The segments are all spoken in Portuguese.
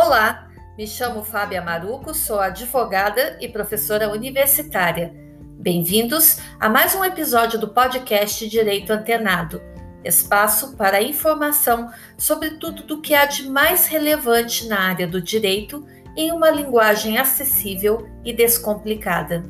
Olá, me chamo Fábia Maruco, sou advogada e professora universitária. Bem-vindos a mais um episódio do podcast Direito Antenado, espaço para informação sobre tudo do que há de mais relevante na área do direito em uma linguagem acessível e descomplicada.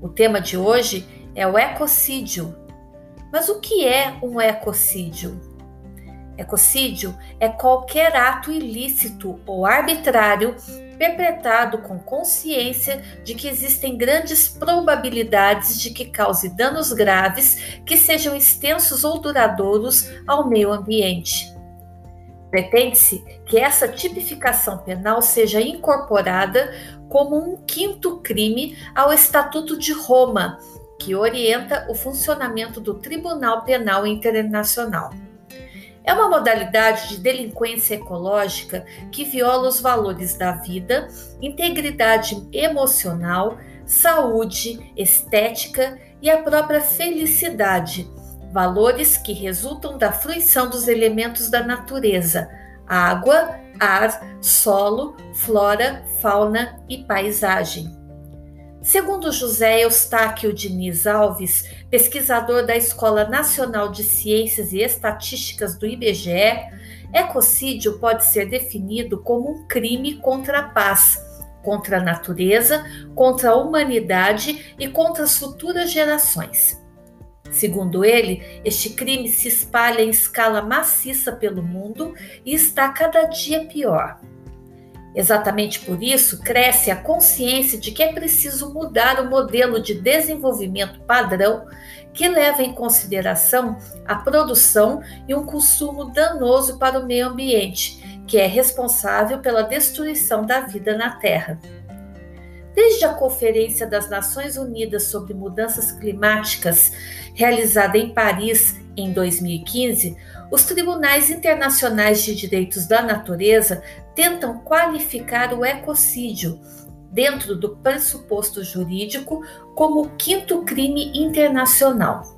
O tema de hoje é o ecocídio. Mas o que é um ecocídio? Ecocídio é qualquer ato ilícito ou arbitrário perpetrado com consciência de que existem grandes probabilidades de que cause danos graves que sejam extensos ou duradouros ao meio ambiente. Pretende-se que essa tipificação penal seja incorporada como um quinto crime ao Estatuto de Roma, que orienta o funcionamento do Tribunal Penal Internacional. É uma modalidade de delinquência ecológica que viola os valores da vida, integridade emocional, saúde, estética e a própria felicidade, valores que resultam da fruição dos elementos da natureza: água, ar, solo, flora, fauna e paisagem. Segundo José Eustáquio Diniz Alves, pesquisador da Escola Nacional de Ciências e Estatísticas do IBGE, ecocídio pode ser definido como um crime contra a paz, contra a natureza, contra a humanidade e contra as futuras gerações. Segundo ele, este crime se espalha em escala maciça pelo mundo e está cada dia pior. Exatamente por isso, cresce a consciência de que é preciso mudar o modelo de desenvolvimento padrão que leva em consideração a produção e um consumo danoso para o meio ambiente, que é responsável pela destruição da vida na Terra. Desde a Conferência das Nações Unidas sobre Mudanças Climáticas, realizada em Paris em 2015, os tribunais internacionais de direitos da natureza tentam qualificar o ecocídio, dentro do pressuposto jurídico, como o quinto crime internacional.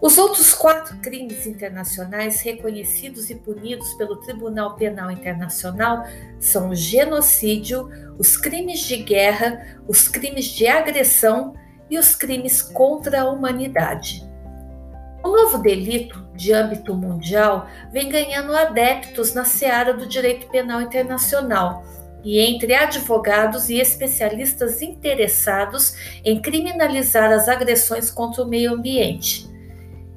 Os outros quatro crimes internacionais reconhecidos e punidos pelo Tribunal Penal Internacional são o genocídio, os crimes de guerra, os crimes de agressão e os crimes contra a humanidade. Novo delito, de âmbito mundial, vem ganhando adeptos na seara do direito penal internacional e entre advogados e especialistas interessados em criminalizar as agressões contra o meio ambiente.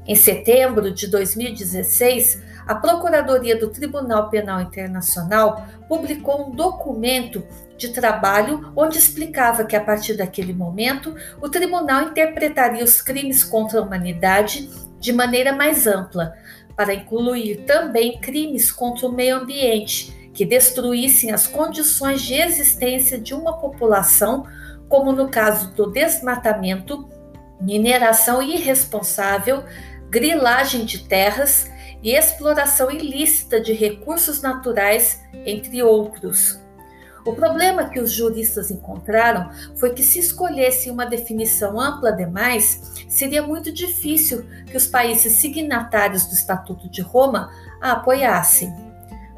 Em setembro de 2016, a Procuradoria do Tribunal Penal Internacional publicou um documento de trabalho onde explicava que, a partir daquele momento, o tribunal interpretaria os crimes contra a humanidade de maneira mais ampla, para incluir também crimes contra o meio ambiente, que destruíssem as condições de existência de uma população, como no caso do desmatamento, mineração irresponsável, grilagem de terras e exploração ilícita de recursos naturais, entre outros. O problema que os juristas encontraram foi que, se escolhessem uma definição ampla demais, seria muito difícil que os países signatários do Estatuto de Roma a apoiassem.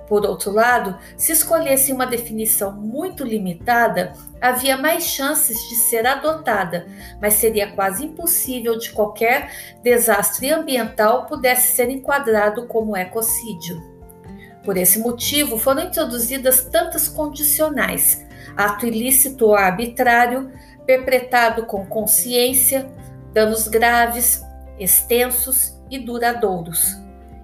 Por outro lado, se escolhessem uma definição muito limitada, havia mais chances de ser adotada, mas seria quase impossível de qualquer desastre ambiental pudesse ser enquadrado como ecocídio. Por esse motivo, foram introduzidas tantas condicionais: ato ilícito ou arbitrário, perpetrado com consciência, danos graves, extensos e duradouros.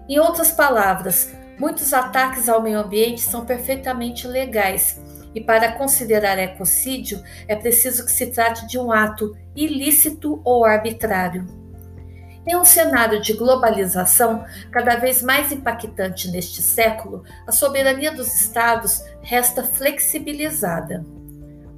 Em outras palavras, muitos ataques ao meio ambiente são perfeitamente legais, e para considerar ecocídio é preciso que se trate de um ato ilícito ou arbitrário. Em um cenário de globalização cada vez mais impactante neste século, a soberania dos Estados resta flexibilizada.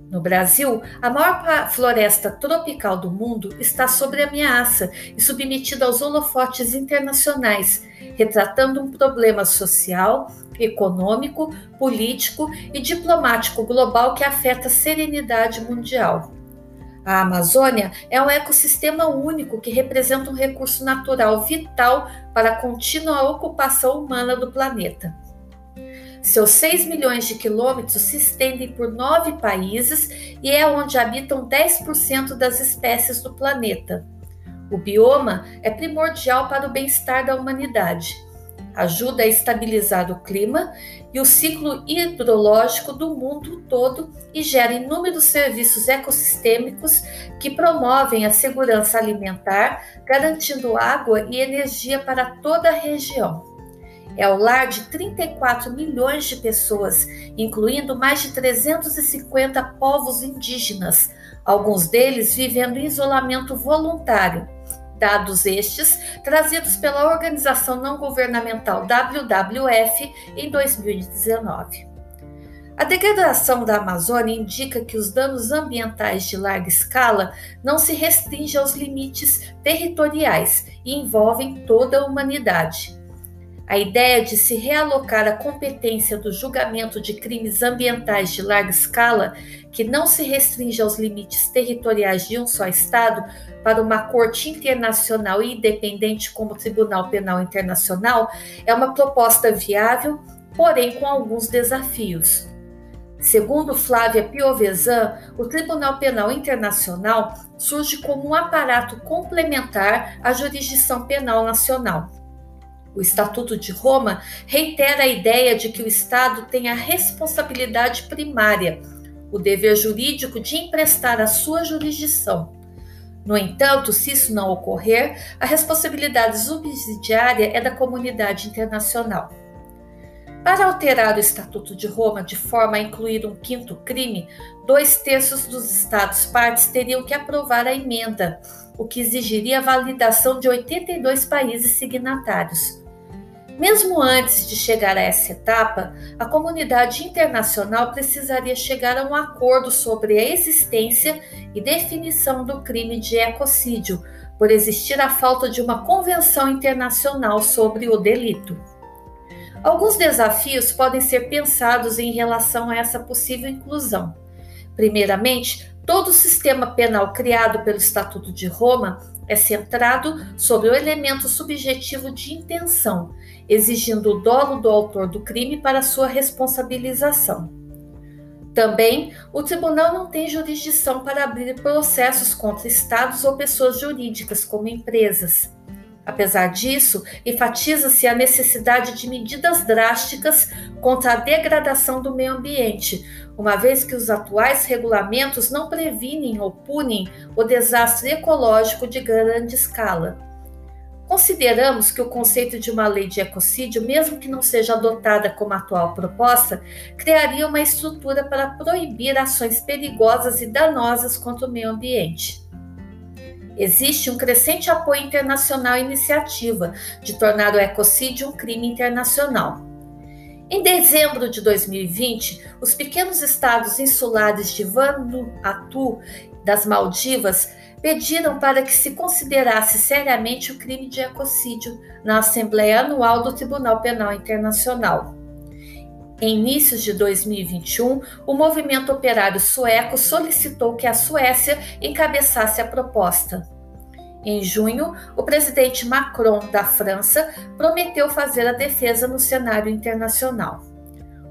No Brasil, a maior floresta tropical do mundo está sob ameaça e submetida aos holofotes internacionais, retratando um problema social, econômico, político e diplomático global que afeta a serenidade mundial. A Amazônia é um ecossistema único que representa um recurso natural vital para a contínua ocupação humana do planeta. Seus 6 milhões de quilômetros se estendem por nove países e é onde habitam 10% das espécies do planeta. O bioma é primordial para o bem-estar da humanidade. Ajuda a estabilizar o clima e o ciclo hidrológico do mundo todo e gera inúmeros serviços ecossistêmicos que promovem a segurança alimentar, garantindo água e energia para toda a região. É o lar de 34 milhões de pessoas, incluindo mais de 350 povos indígenas, alguns deles vivendo em isolamento voluntário dados estes trazidos pela organização não governamental WWF em 2019. A degradação da Amazônia indica que os danos ambientais de larga escala não se restringem aos limites territoriais e envolvem toda a humanidade. A ideia de se realocar a competência do julgamento de crimes ambientais de larga escala, que não se restringe aos limites territoriais de um só Estado, para uma corte internacional e independente como Tribunal Penal Internacional é uma proposta viável, porém com alguns desafios. Segundo Flávia Piovesan, o Tribunal Penal Internacional surge como um aparato complementar à jurisdição penal nacional. O Estatuto de Roma reitera a ideia de que o Estado tem a responsabilidade primária, o dever jurídico de emprestar a sua jurisdição. No entanto, se isso não ocorrer, a responsabilidade subsidiária é da comunidade internacional. Para alterar o Estatuto de Roma de forma a incluir um quinto crime, dois terços dos Estados-partes teriam que aprovar a emenda, o que exigiria a validação de 82 países signatários. Mesmo antes de chegar a essa etapa, a comunidade internacional precisaria chegar a um acordo sobre a existência e definição do crime de ecocídio, por existir a falta de uma convenção internacional sobre o delito. Alguns desafios podem ser pensados em relação a essa possível inclusão. Primeiramente, todo o sistema penal criado pelo Estatuto de Roma é centrado sobre o elemento subjetivo de intenção, exigindo o dolo do autor do crime para sua responsabilização. Também, o tribunal não tem jurisdição para abrir processos contra estados ou pessoas jurídicas, como empresas. Apesar disso, enfatiza-se a necessidade de medidas drásticas contra a degradação do meio ambiente, uma vez que os atuais regulamentos não previnem ou punem o desastre ecológico de grande escala. Consideramos que o conceito de uma lei de ecocídio, mesmo que não seja adotada como a atual proposta, criaria uma estrutura para proibir ações perigosas e danosas contra o meio ambiente. Existe um crescente apoio internacional à iniciativa de tornar o ecocídio um crime internacional. Em dezembro de 2020, os pequenos estados insulares de Vanuatu, das Maldivas, pediram para que se considerasse seriamente o crime de ecocídio na Assembleia Anual do Tribunal Penal Internacional. Em inícios de 2021, o movimento operário sueco solicitou que a Suécia encabeçasse a proposta. Em junho, o presidente Macron da França prometeu fazer a defesa no cenário internacional.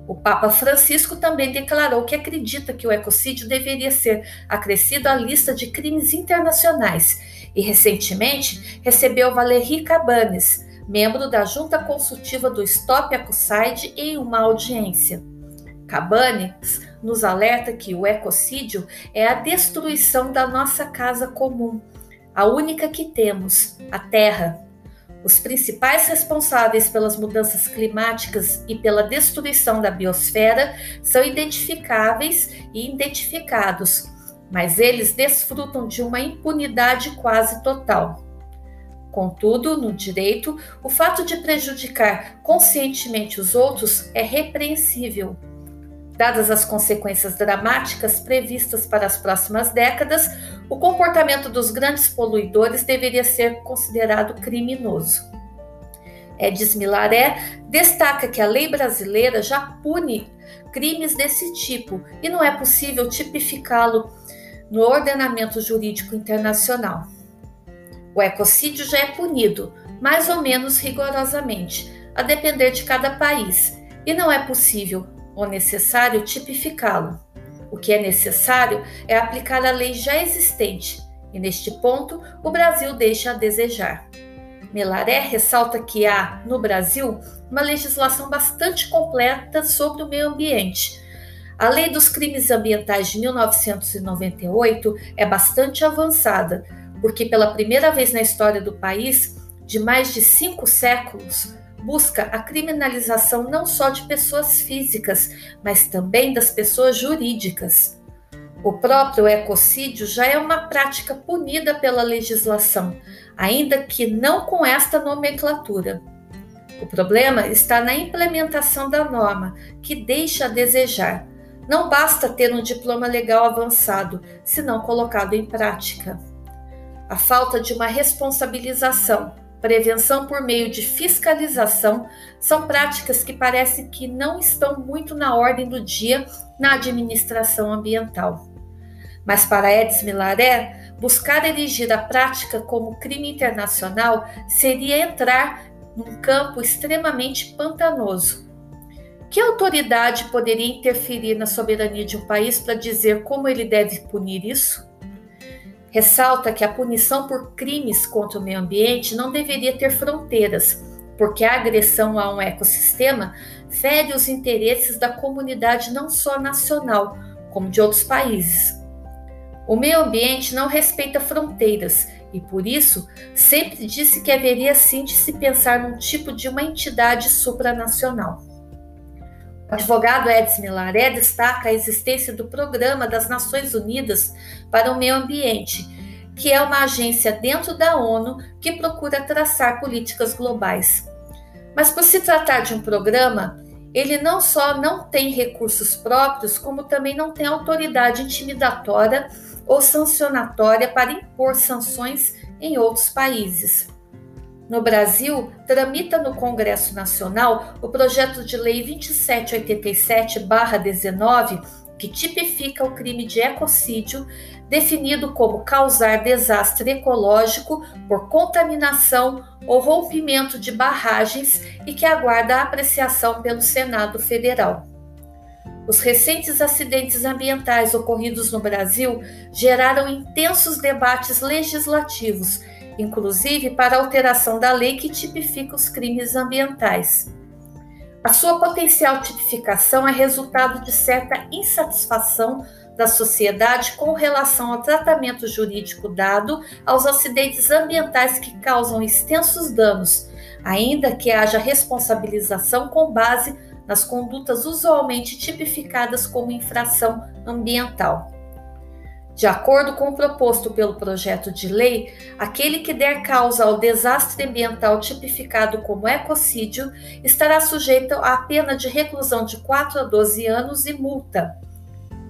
O Papa Francisco também declarou que acredita que o ecocídio deveria ser acrescido à lista de crimes internacionais e, recentemente, recebeu Valéry Cabanes, membro da Junta Consultiva do Stop Ecocide, em uma audiência. Cabanes nos alerta que o ecocídio é a destruição da nossa casa comum, a única que temos, a Terra. Os principais responsáveis pelas mudanças climáticas e pela destruição da biosfera são identificáveis e identificados, mas eles desfrutam de uma impunidade quase total. Contudo, no direito, o fato de prejudicar conscientemente os outros é repreensível. Dadas as consequências dramáticas previstas para as próximas décadas, o comportamento dos grandes poluidores deveria ser considerado criminoso. Edis Milaré destaca que a lei brasileira já pune crimes desse tipo e não é possível tipificá-lo no ordenamento jurídico internacional. O ecocídio já é punido, mais ou menos rigorosamente, a depender de cada país, e não é possível ou necessário tipificá-lo. O que é necessário é aplicar a lei já existente, e neste ponto o Brasil deixa a desejar. Melaré ressalta que há, no Brasil, uma legislação bastante completa sobre o meio ambiente. A Lei dos Crimes Ambientais de 1998 é bastante avançada, porque pela primeira vez na história do país, de mais de cinco séculos, busca a criminalização não só de pessoas físicas, mas também das pessoas jurídicas. O próprio ecocídio já é uma prática punida pela legislação, ainda que não com esta nomenclatura. O problema está na implementação da norma, que deixa a desejar. Não basta ter um diploma legal avançado, se não colocado em prática. A falta de uma responsabilização, prevenção por meio de fiscalização são práticas que parece que não estão muito na ordem do dia na administração ambiental. Mas para Edson Milaré, buscar erigir a prática como crime internacional seria entrar num campo extremamente pantanoso. Que autoridade poderia interferir na soberania de um país para dizer como ele deve punir isso? Ressalta que a punição por crimes contra o meio ambiente não deveria ter fronteiras, porque a agressão a um ecossistema fere os interesses da comunidade não só nacional, como de outros países. O meio ambiente não respeita fronteiras e, por isso, sempre disse que haveria sim de se pensar num tipo de uma entidade supranacional. O advogado Edson Milaré destaca a existência do Programa das Nações Unidas para o Meio Ambiente, que é uma agência dentro da ONU que procura traçar políticas globais. Mas, por se tratar de um programa, ele não só não tem recursos próprios, como também não tem autoridade intimidatória ou sancionatória para impor sanções em outros países. No Brasil, tramita no Congresso Nacional o projeto de lei 2787-19, que tipifica o crime de ecocídio, definido como causar desastre ecológico por contaminação ou rompimento de barragens e que aguarda apreciação pelo Senado Federal. Os recentes acidentes ambientais ocorridos no Brasil geraram intensos debates legislativos, inclusive para alteração da lei que tipifica os crimes ambientais. A sua potencial tipificação é resultado de certa insatisfação da sociedade com relação ao tratamento jurídico dado aos acidentes ambientais que causam extensos danos, ainda que haja responsabilização com base nas condutas usualmente tipificadas como infração ambiental. De acordo com o proposto pelo projeto de lei, aquele que der causa ao desastre ambiental tipificado como ecocídio estará sujeito à pena de reclusão de 4 a 12 anos e multa.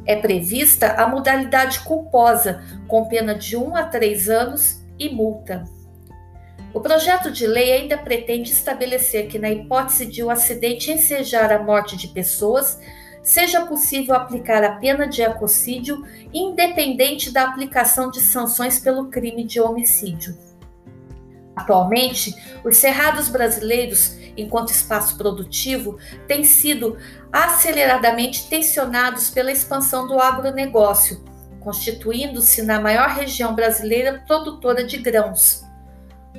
É prevista a modalidade culposa, com pena de 1 a 3 anos e multa. O projeto de lei ainda pretende estabelecer que, na hipótese de um acidente ensejar a morte de pessoas, seja possível aplicar a pena de ecocídio, independente da aplicação de sanções pelo crime de homicídio. Atualmente, os cerrados brasileiros, enquanto espaço produtivo, têm sido aceleradamente tensionados pela expansão do agronegócio, constituindo-se na maior região brasileira produtora de grãos.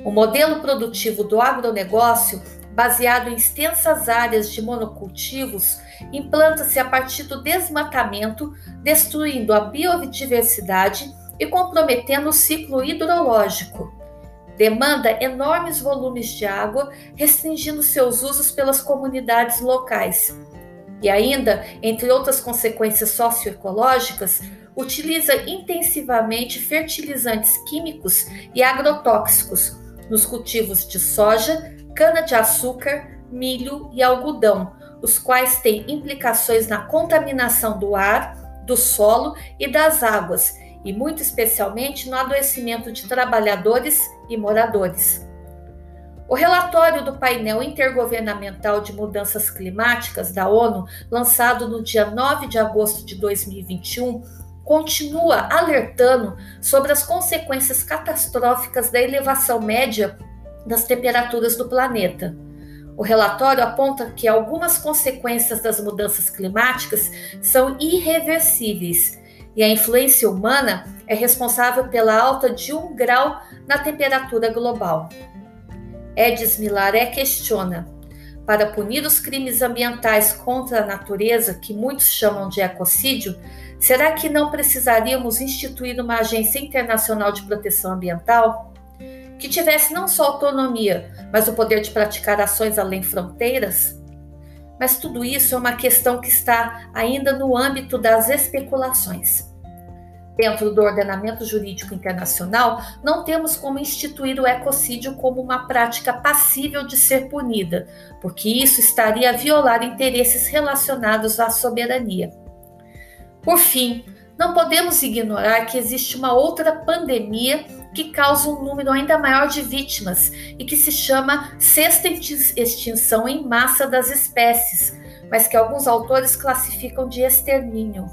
O modelo produtivo do agronegócio, baseado em extensas áreas de monocultivos, implanta-se a partir do desmatamento, destruindo a biodiversidade e comprometendo o ciclo hidrológico. Demanda enormes volumes de água, restringindo seus usos pelas comunidades locais. E ainda, entre outras consequências socioecológicas, utiliza intensivamente fertilizantes químicos e agrotóxicos, nos cultivos de soja, cana-de-açúcar, milho e algodão, os quais têm implicações na contaminação do ar, do solo e das águas, e muito especialmente no adoecimento de trabalhadores e moradores. O relatório do painel intergovernamental de mudanças climáticas da ONU, lançado no dia 9 de agosto de 2021, continua alertando sobre as consequências catastróficas da elevação média das temperaturas do planeta. O relatório aponta que algumas consequências das mudanças climáticas são irreversíveis e a influência humana é responsável pela alta de um grau na temperatura global. Edis Milaré questiona: para punir os crimes ambientais contra a natureza, que muitos chamam de ecocídio, será que não precisaríamos instituir uma agência internacional de proteção ambiental? Que tivesse não só autonomia, mas o poder de praticar ações além fronteiras? Mas tudo isso é uma questão que está ainda no âmbito das especulações. Dentro do ordenamento jurídico internacional, não temos como instituir o ecocídio como uma prática passível de ser punida, porque isso estaria a violar interesses relacionados à soberania. Por fim, não podemos ignorar que existe uma outra pandemia que causa um número ainda maior de vítimas e que se chama sexta extinção em massa das espécies, mas que alguns autores classificam de extermínio.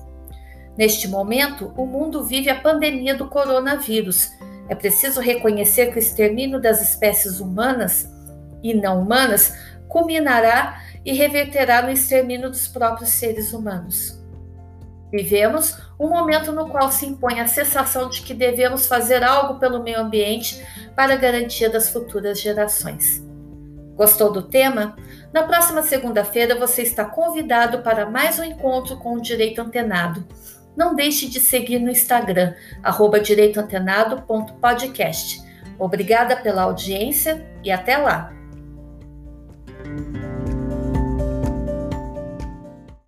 Neste momento, o mundo vive a pandemia do coronavírus. É preciso reconhecer que o extermínio das espécies humanas e não humanas culminará e reverterá no extermínio dos próprios seres humanos. Vivemos um momento no qual se impõe a sensação de que devemos fazer algo pelo meio ambiente para garantia das futuras gerações. Gostou do tema? Na próxima segunda-feira você está convidado para mais um encontro com o Direito Antenado. Não deixe de seguir no Instagram, direitoantenado.podcast. Obrigada pela audiência e até lá!